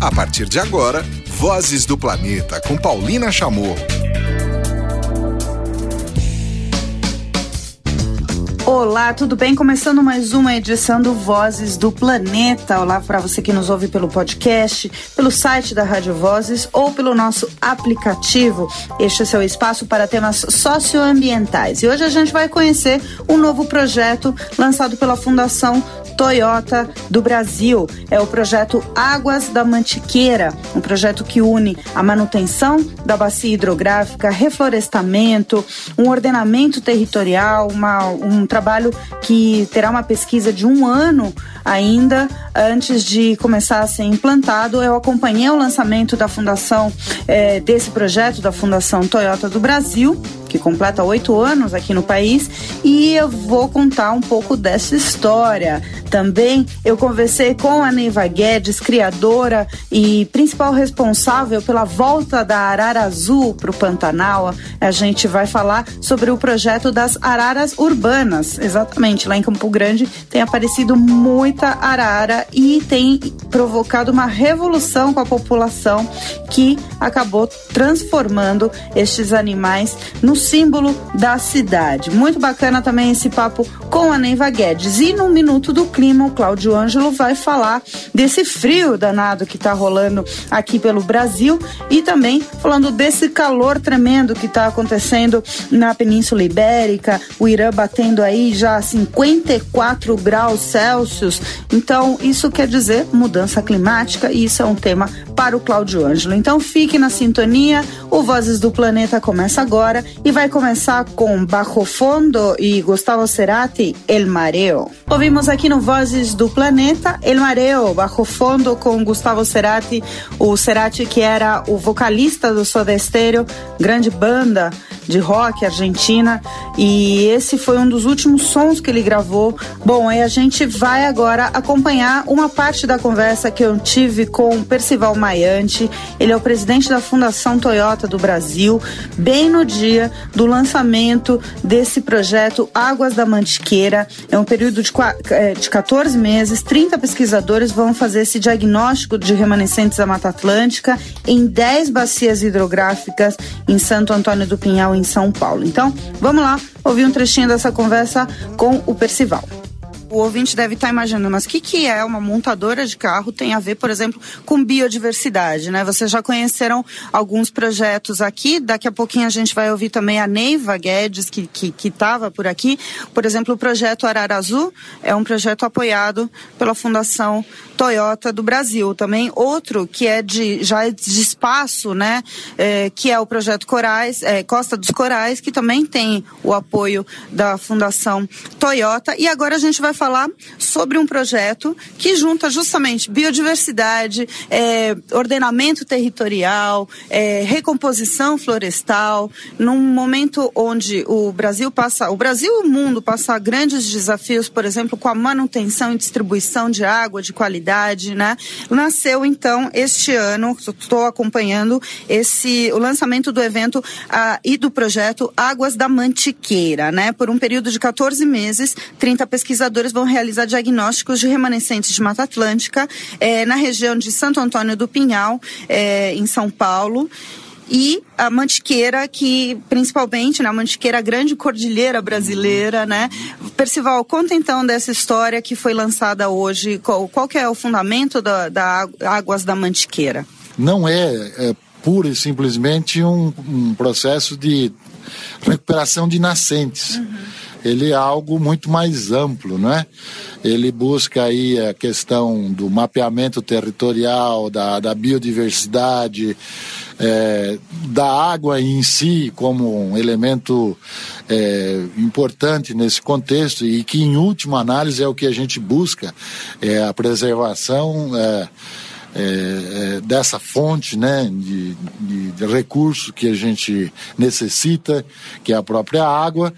A partir de agora, Vozes do Planeta com Paulina Chamorro. Olá, tudo bem? Começando mais uma edição do Vozes do Planeta. Olá para você que nos ouve pelo podcast, pelo site da Rádio Vozes ou pelo nosso aplicativo. Este é seu espaço para temas socioambientais. E hoje a gente vai conhecer um novo projeto lançado pela Fundação Toyota do Brasil. É o projeto Águas da Mantiqueira, um projeto que une a manutenção da bacia hidrográfica, reflorestamento, um ordenamento territorial, uma, um trabalho que terá uma pesquisa de um ano ainda antes de começar a ser implantado. Eu acompanhei o lançamento da fundação é, desse projeto da Fundação Toyota do Brasil que completa oito anos aqui no país, e eu vou contar um pouco dessa história. Também eu conversei com a Neiva Guedes, criadora e principal responsável pela volta da arara azul para o Pantanal. A gente vai falar sobre o projeto das araras urbanas. Exatamente, lá em Campo Grande tem aparecido muita arara e tem provocado uma revolução com a população que acabou transformando estes animais no símbolo da cidade. Muito bacana também esse papo com a Neiva Guedes. E no Minuto do Clima, o Cláudio Ângelo vai falar desse frio danado que está rolando aqui pelo Brasil e também falando desse calor tremendo que está acontecendo na Península Ibérica, o Irã batendo aí já 54 graus Celsius. Então, isso quer dizer mudança climática e isso é um tema para o Cláudio Ângelo. Então, fique na sintonia. O Vozes do Planeta começa agora e vai começar com Bajo Fondo e Gustavo Cerati, El Mareo. Ouvimos aqui no Vozes do Planeta El Mareo, Bajo Fondo com Gustavo Cerati, o Cerati que era o vocalista do Soda grande banda de rock argentina e esse foi um dos últimos sons que ele gravou. Bom, aí a gente vai agora acompanhar uma parte da conversa que eu tive com Percival Maiante. Ele é o presidente da Fundação Toyota do Brasil, bem no dia do lançamento desse projeto Águas da Mantiqueira. É um período de, é, de 14 meses, 30 pesquisadores vão fazer esse diagnóstico de remanescentes da Mata Atlântica em 10 bacias hidrográficas em Santo Antônio do Pinhal, em São Paulo. Então, vamos lá ouvir um trechinho dessa conversa com o Percival. O ouvinte deve estar imaginando, mas o que, que é uma montadora de carro tem a ver, por exemplo, com biodiversidade, né? Vocês já conheceram alguns projetos aqui, daqui a pouquinho a gente vai ouvir também a Neiva Guedes, que estava que, que por aqui. Por exemplo, o projeto Arara Azul é um projeto apoiado pela Fundação Toyota do Brasil. Também outro que é de já é de espaço, né? É, que é o projeto Corais, é, Costa dos Corais, que também tem o apoio da Fundação Toyota. E agora a gente vai falar sobre um projeto que junta justamente biodiversidade, é, ordenamento territorial, é, recomposição florestal, num momento onde o Brasil passa, o Brasil e o mundo passa grandes desafios, por exemplo, com a manutenção e distribuição de água de qualidade, né? Nasceu então este ano, estou acompanhando esse o lançamento do evento e do projeto Águas da Mantiqueira, né? Por um período de 14 meses, 30 pesquisadores vão realizar diagnósticos de remanescentes de Mata Atlântica é, na região de Santo Antônio do Pinhal, é, em São Paulo e a mantiqueira que principalmente na né, mantiqueira grande cordilheira brasileira, né? Percival, conta então dessa história que foi lançada hoje. Qual, qual que é o fundamento da, da Águas da Mantiqueira? Não é, é pura e simplesmente um, um processo de recuperação de nascentes. Uhum ele é algo muito mais amplo, não é? Ele busca aí a questão do mapeamento territorial, da, da biodiversidade, é, da água em si como um elemento é, importante nesse contexto e que, em última análise, é o que a gente busca, é a preservação. É, é, é, dessa fonte né, de, de, de recurso que a gente necessita, que é a própria água.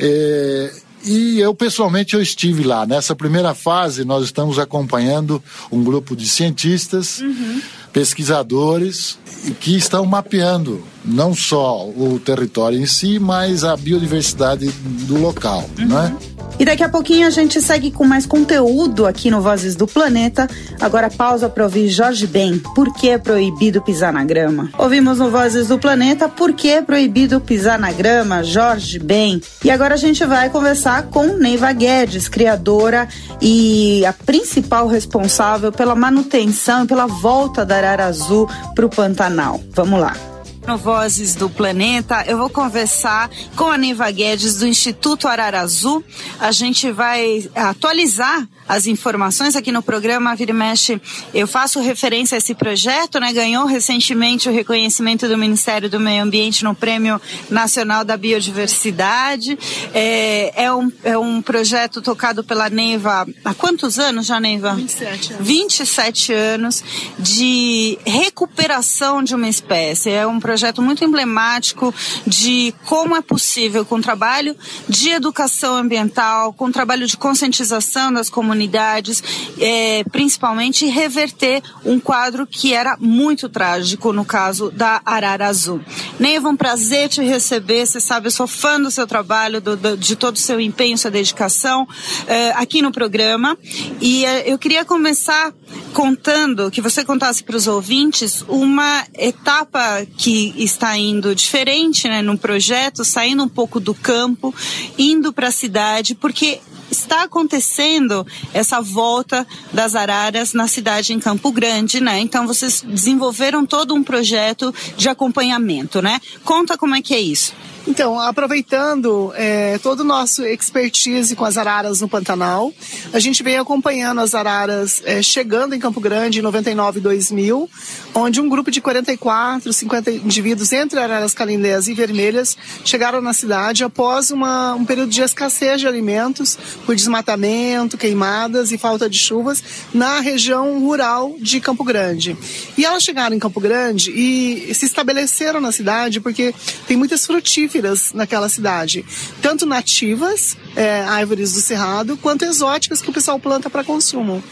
É, e eu pessoalmente eu estive lá. Nessa primeira fase nós estamos acompanhando um grupo de cientistas, uhum. pesquisadores que estão mapeando não só o território em si, mas a biodiversidade do local, uhum. né? E daqui a pouquinho a gente segue com mais conteúdo aqui no Vozes do Planeta. Agora pausa para ouvir Jorge Ben, por que é proibido pisar na grama? Ouvimos no Vozes do Planeta, por que é proibido pisar na grama? Jorge Ben. E agora a gente vai conversar com Neiva Guedes, criadora e a principal responsável pela manutenção e pela volta da Arara Azul para o Pantanal. Vamos lá no Vozes do Planeta, eu vou conversar com a Neiva Guedes do Instituto Ararazu. A gente vai atualizar as informações aqui no programa Vira e Mexe. Eu faço referência a esse projeto, né? Ganhou recentemente o reconhecimento do Ministério do Meio Ambiente no Prêmio Nacional da Biodiversidade. É, é, um, é um projeto tocado pela Neiva há quantos anos já, Neiva? 27 anos. 27 anos de recuperação de uma espécie. É um projeto muito emblemático de como é possível, com trabalho de educação ambiental, com trabalho de conscientização das comunidades, comunidades, é, principalmente reverter um quadro que era muito trágico no caso da Arara Azul. Neiva, um prazer te receber. Você sabe, eu sou fã do seu trabalho, do, do, de todo o seu empenho, sua dedicação é, aqui no programa. E é, eu queria começar contando, que você contasse para os ouvintes uma etapa que está indo diferente né, no projeto, saindo um pouco do campo, indo para a cidade, porque está acontecendo essa volta das araras na cidade em Campo Grande, né? Então vocês desenvolveram todo um projeto de acompanhamento, né? Conta como é que é isso. Então, aproveitando é, todo o nosso expertise com as araras no Pantanal, a gente vem acompanhando as araras é, chegando em Campo Grande em 99 e 2000, onde um grupo de 44, 50 indivíduos entre araras calindés e vermelhas chegaram na cidade após uma, um período de escassez de alimentos por desmatamento, queimadas e falta de chuvas na região rural de Campo Grande. E elas chegaram em Campo Grande e se estabeleceram na cidade porque tem muitas frutíferas naquela cidade, tanto nativas, é, árvores do cerrado, quanto exóticas que o pessoal planta para consumo.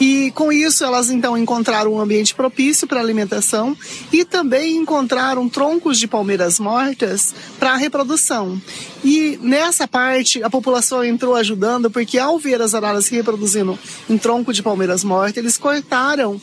E com isso elas então encontraram um ambiente propício para alimentação e também encontraram troncos de palmeiras mortas para reprodução. E nessa parte a população entrou ajudando porque ao ver as araras se reproduzindo em tronco de palmeiras mortas, eles cortaram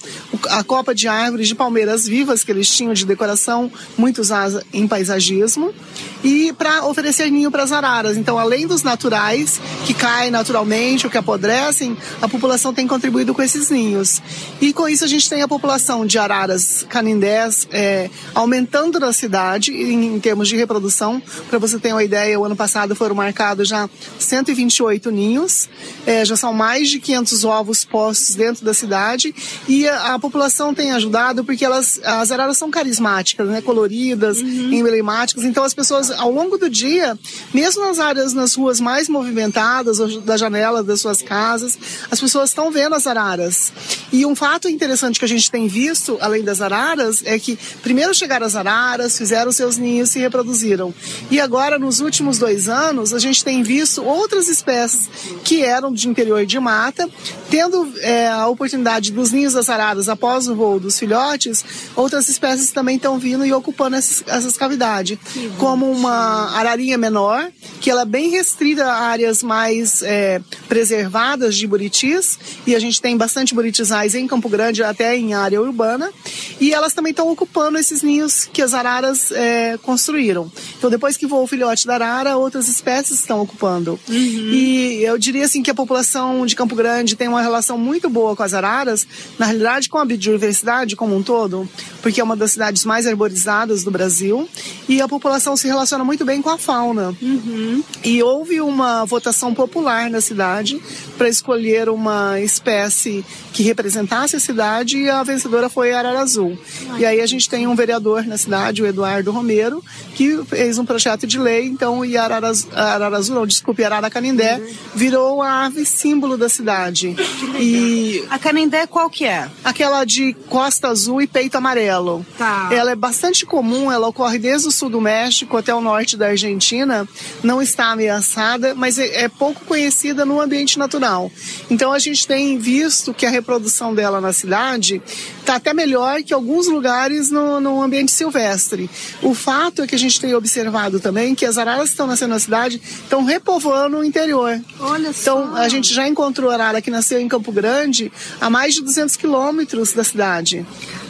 a copa de árvores de palmeiras vivas que eles tinham de decoração, muito usada em paisagismo, e para oferecer ninho para as araras. Então, além dos naturais, que caem naturalmente ou que apodrecem, a população tem contribuído com esses ninhos. E com isso a gente tem a população de araras canindés é, aumentando na cidade em, em termos de reprodução. Para você ter uma ideia, o ano passado foram marcados já 128 ninhos, é, já são mais de 500 ovos postos dentro da cidade e a, a população tem ajudado porque elas, as araras são carismáticas, né, coloridas, uhum. emblemáticas, então as pessoas ao longo do dia, mesmo nas áreas, nas ruas mais movimentadas, da janela das suas casas, as pessoas estão vendo as araras. E um fato interessante que a gente tem visto, além das araras, é que primeiro chegaram as araras, fizeram seus ninhos, se reproduziram. E agora, nos últimos dois anos, a gente tem visto outras espécies que eram de interior de mata, tendo é, a oportunidade dos ninhos das araras após o voo dos filhotes, outras espécies também estão vindo e ocupando essas, essas cavidades, como uma ararinha menor, que ela é bem restrita a áreas mais é, preservadas de buritis, e a gente tem bastante buritizais em Campo Grande, até em área urbana, e elas também estão ocupando esses ninhos que as araras é, construíram. Então, depois que voa o filhote da arara, outras espécies estão ocupando. Uhum. E eu diria assim que a população de Campo Grande tem uma relação muito boa com as araras, na realidade com a biodiversidade como um todo, porque é uma das cidades mais arborizadas do Brasil, e a população se relaciona muito bem com a fauna. Uhum. E houve uma votação popular na cidade para escolher uma espécie que representasse a cidade e a vencedora foi Arara Azul. E aí a gente tem um vereador na cidade, o Eduardo Romero, que fez um projeto de lei, então, e a Arara, Arara Azul, não, desculpe, Arara Canindé, virou a ave símbolo da cidade. E a Canindé qual que é? Aquela de costa azul e peito amarelo. Tá. Ela é bastante comum, ela ocorre desde o sul do México até o norte da Argentina, não está ameaçada, mas é, é pouco conhecida no ambiente natural. Então a gente tem visto que a reprodução dela na cidade está até melhor que alguns lugares no, no ambiente silvestre. O fato é que a gente tem observado também que as araras que estão nascendo na cidade estão repovoando o interior. Olha então, só. a gente já encontrou arara que nasceu em Campo Grande a mais de 200 quilômetros da cidade.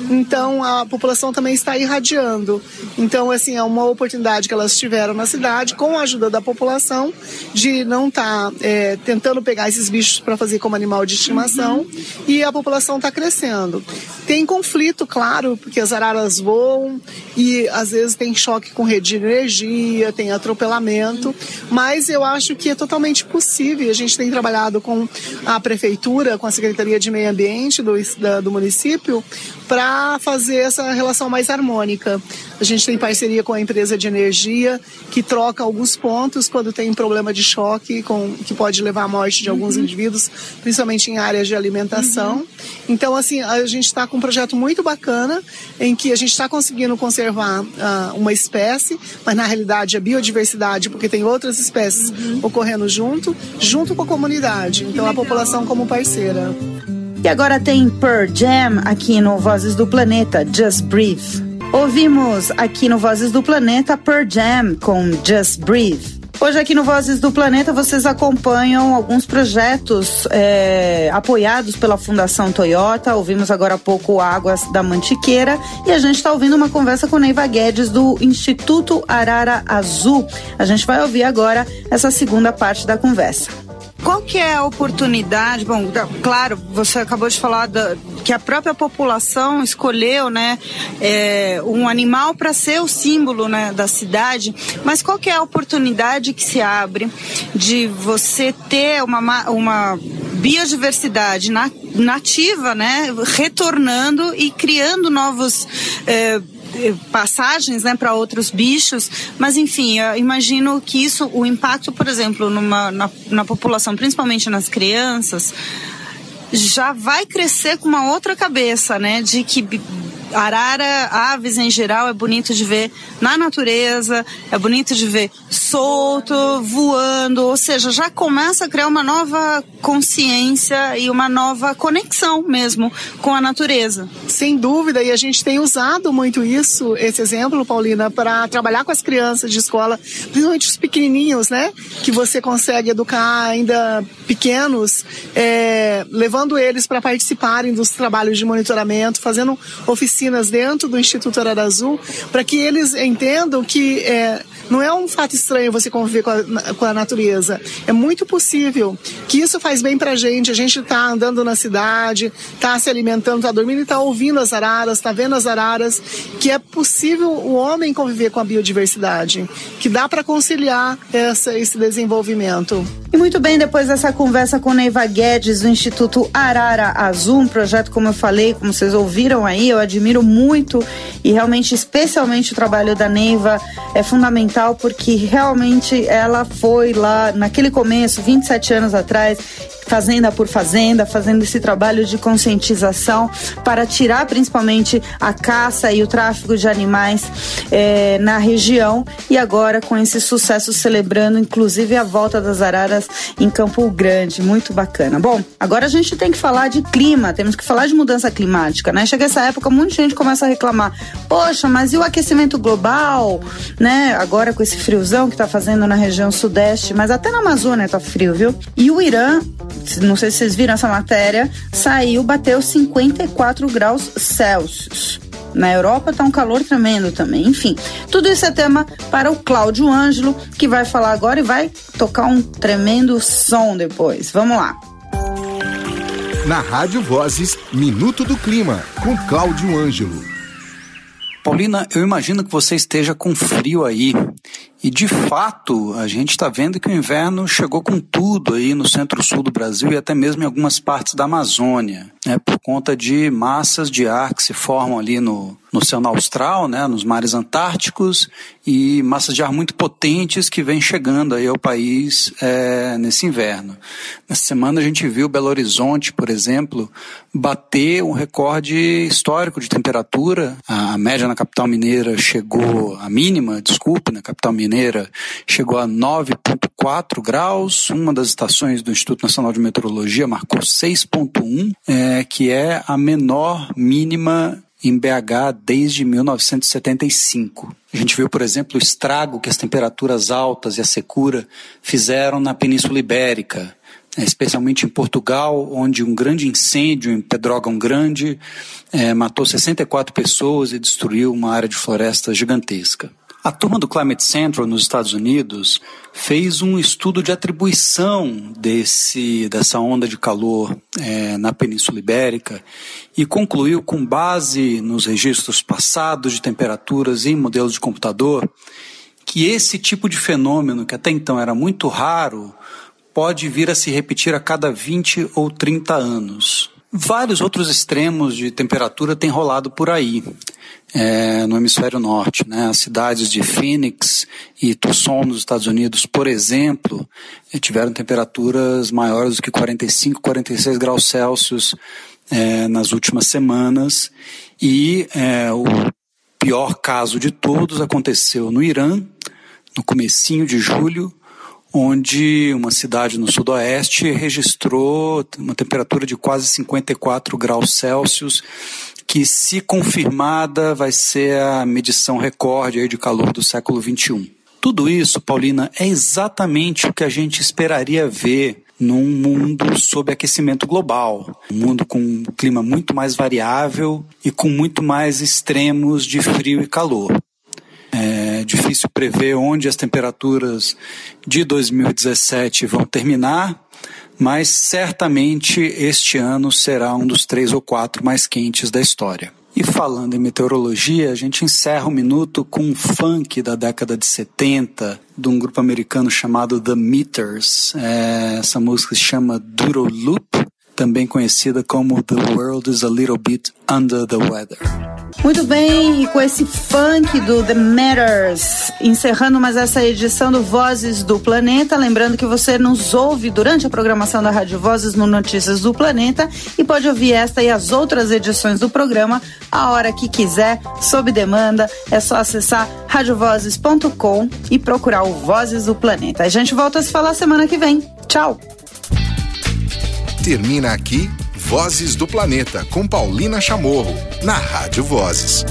Então, a população também está irradiando. Então, assim, é uma oportunidade que elas tiveram na cidade, com a ajuda da população, de não estar tá, é, tentando pegar esses bichos para fazer como animal de estimação. Uhum. E a população está crescendo. Tem conflito, claro, porque as araras voam e às vezes tem choque com rede de energia, tem atropelamento, mas eu acho que é totalmente possível. A gente tem trabalhado com a prefeitura, com a Secretaria de Meio Ambiente do, da, do município, para fazer essa relação mais harmônica. A gente tem parceria com a empresa de energia que troca alguns pontos quando tem um problema de choque com, que pode levar à morte de alguns uhum. indivíduos, principalmente em áreas de alimentação. Uhum. Então, assim, a gente está com um projeto muito bacana em que a gente está conseguindo conservar uh, uma espécie, mas na realidade a biodiversidade, porque tem outras espécies uhum. ocorrendo junto, junto com a comunidade. Então, a população como parceira. E agora tem Pearl Jam aqui no Vozes do Planeta, Just Breathe. Ouvimos aqui no Vozes do Planeta Pearl Jam com Just Breathe. Hoje aqui no Vozes do Planeta vocês acompanham alguns projetos é, apoiados pela Fundação Toyota. Ouvimos agora há pouco Águas da Mantiqueira e a gente está ouvindo uma conversa com Neiva Guedes do Instituto Arara Azul. A gente vai ouvir agora essa segunda parte da conversa. Qual que é a oportunidade? Bom, claro, você acabou de falar da, que a própria população escolheu, né, é, um animal para ser o símbolo, né, da cidade. Mas qual que é a oportunidade que se abre de você ter uma, uma biodiversidade nativa, né, retornando e criando novos é, passagens né, para outros bichos, mas enfim, imagino que isso, o impacto, por exemplo, numa, na, na população, principalmente nas crianças, já vai crescer com uma outra cabeça, né? De que arara, aves em geral, é bonito de ver na natureza, é bonito de ver solto, voando, ou seja, já começa a criar uma nova consciência e uma nova conexão mesmo com a natureza. Sem dúvida, e a gente tem usado muito isso, esse exemplo, Paulina, para trabalhar com as crianças de escola, principalmente os pequenininhos, né? Que você consegue educar ainda pequenos, é, levando eles para participarem dos trabalhos de monitoramento, fazendo oficinas oficinas dentro do Instituto Arara Azul para que eles entendam que é, não é um fato estranho você conviver com a, com a natureza. É muito possível que isso faz bem para a gente. A gente está andando na cidade, está se alimentando, está dormindo e está ouvindo as araras, está vendo as araras, que é possível o homem conviver com a biodiversidade, que dá para conciliar essa, esse desenvolvimento. E muito bem, depois dessa conversa com Neiva Guedes do Instituto Arara Azul, um projeto, como eu falei, como vocês ouviram aí, eu admiro muito e realmente, especialmente o trabalho da Neiva é fundamental porque realmente ela foi lá naquele começo, 27 anos atrás, fazenda por fazenda, fazendo esse trabalho de conscientização para tirar principalmente a caça e o tráfico de animais é, na região e agora com esse sucesso celebrando inclusive a volta das araras em Campo Grande, muito bacana. Bom, agora a gente tem que falar de clima, temos que falar de mudança climática, né? Chega essa época, muita gente começa a reclamar, poxa, mas e o aquecimento global, né? Agora com esse friozão que tá fazendo na região sudeste, mas até na Amazônia tá frio, viu? E o Irã não sei se vocês viram essa matéria, saiu, bateu 54 graus Celsius. Na Europa tá um calor tremendo também. Enfim, tudo isso é tema para o Cláudio Ângelo, que vai falar agora e vai tocar um tremendo som depois. Vamos lá. Na Rádio Vozes, Minuto do Clima, com Cláudio Ângelo. Paulina, eu imagino que você esteja com frio aí. E de fato, a gente está vendo que o inverno chegou com tudo aí no centro-sul do Brasil e até mesmo em algumas partes da Amazônia, né, por conta de massas de ar que se formam ali no, no Oceano Austral, né, nos mares antárticos, e massas de ar muito potentes que vêm chegando aí ao país é, nesse inverno. Nessa semana a gente viu Belo Horizonte, por exemplo, bater um recorde histórico de temperatura. A média na capital mineira chegou, a mínima, desculpe, na capital mineira chegou a 9,4 graus. Uma das estações do Instituto Nacional de Meteorologia marcou 6,1, é, que é a menor mínima em BH desde 1975. A gente viu, por exemplo, o estrago que as temperaturas altas e a secura fizeram na Península Ibérica, né, especialmente em Portugal, onde um grande incêndio em Pedrógão Grande é, matou 64 pessoas e destruiu uma área de floresta gigantesca. A turma do Climate Central nos Estados Unidos fez um estudo de atribuição desse, dessa onda de calor é, na Península Ibérica e concluiu, com base nos registros passados de temperaturas em modelos de computador, que esse tipo de fenômeno, que até então era muito raro, pode vir a se repetir a cada 20 ou 30 anos. Vários outros extremos de temperatura têm rolado por aí é, no hemisfério norte. Né? As cidades de Phoenix e Tucson, nos Estados Unidos, por exemplo, é, tiveram temperaturas maiores do que 45, 46 graus Celsius é, nas últimas semanas. E é, o pior caso de todos aconteceu no Irã, no comecinho de julho, onde uma cidade no sudoeste registrou uma temperatura de quase 54 graus Celsius que, se confirmada, vai ser a medição recorde de calor do século XXI. Tudo isso, Paulina, é exatamente o que a gente esperaria ver num mundo sob aquecimento global. Um mundo com um clima muito mais variável e com muito mais extremos de frio e calor. Difícil prever onde as temperaturas de 2017 vão terminar, mas certamente este ano será um dos três ou quatro mais quentes da história. E falando em meteorologia, a gente encerra o minuto com um funk da década de 70, de um grupo americano chamado The Meters. É, essa música se chama Doodle Loop, também conhecida como The World is a Little Bit Under the Weather. Muito bem, e com esse funk do The Matters, encerrando mais essa edição do Vozes do Planeta. Lembrando que você nos ouve durante a programação da Rádio Vozes no Notícias do Planeta e pode ouvir esta e as outras edições do programa a hora que quiser, sob demanda. É só acessar radiovozes.com e procurar o Vozes do Planeta. A gente volta a se falar semana que vem. Tchau! Termina aqui Vozes do Planeta com Paulina Chamorro, na Rádio Vozes.